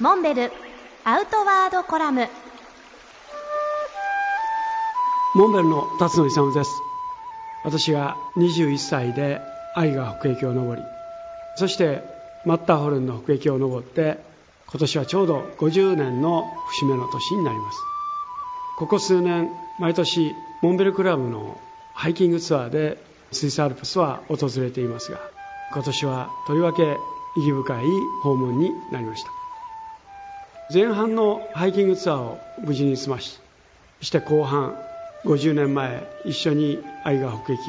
モンベルアウトワードコラム。モンベルの辰野勇です。私が21歳で愛が北駅を登りそしてマッターホルンの北駅を登って今年はちょうど50年の節目の年になります。ここ数年毎年モンベルクラブのハイキングツアーでスイスアルプスは訪れていますが今年はとりわけ意義深い訪問になりました。前半のハイキングツアーを無事に済ましそして後半50年前一緒に愛が北駅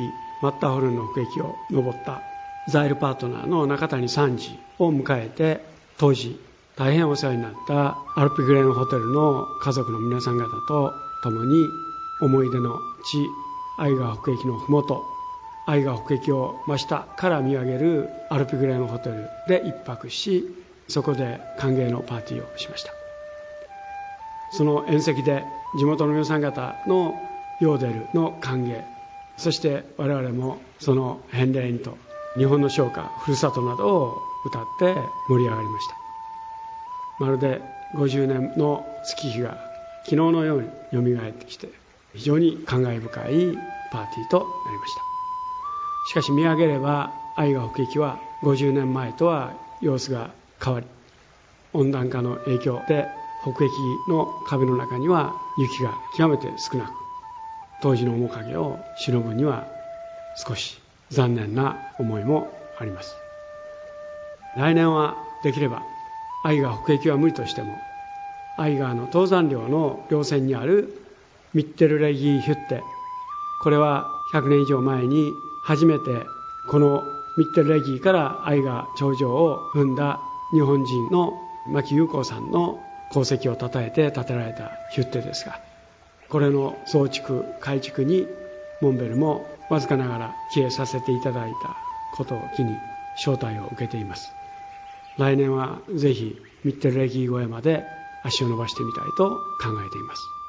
マッターホルンの北駅を登った。ザイルパートナーの中谷三次を迎えて当時大変お世話になったアルピグレーンホテルの家族の皆さん方と共に思い出の地愛が北駅の麓愛が北駅を真下から見上げるアルピグレーンホテルで一泊しそこで歓迎のパーティーをしました。その宴席で地元の皆さん方のヨーデルの歓迎そして我々もその返礼にと日本の唱歌ふるさとなどを歌って盛り上がりました。まるで50年の月日が昨日のようによみがえってきて非常に感慨深いパーティーとなりました。しかし見上げれば愛が北駅は50年前とは様子が変わり温暖化の影響で北駅の壁の中には雪が極めて少なく当時の面影を忍ぶには少し残念な思いもあります。来年はできれば愛が北駅は無理としても愛川の登山寮の稜線にあるミッテルレギーヒュッテこれは100年以上前に初めてこのミッテルレギーから愛川頂上を踏んだ日本人の牧優子さんの功績をたたえて建てられたヒュッテですがこれの増築改築にモンベルもわずかながら帰依させていただいたことを機に招待を受けています。来年はぜひミッテルレギー小屋まで足を伸ばしてみたいと考えています。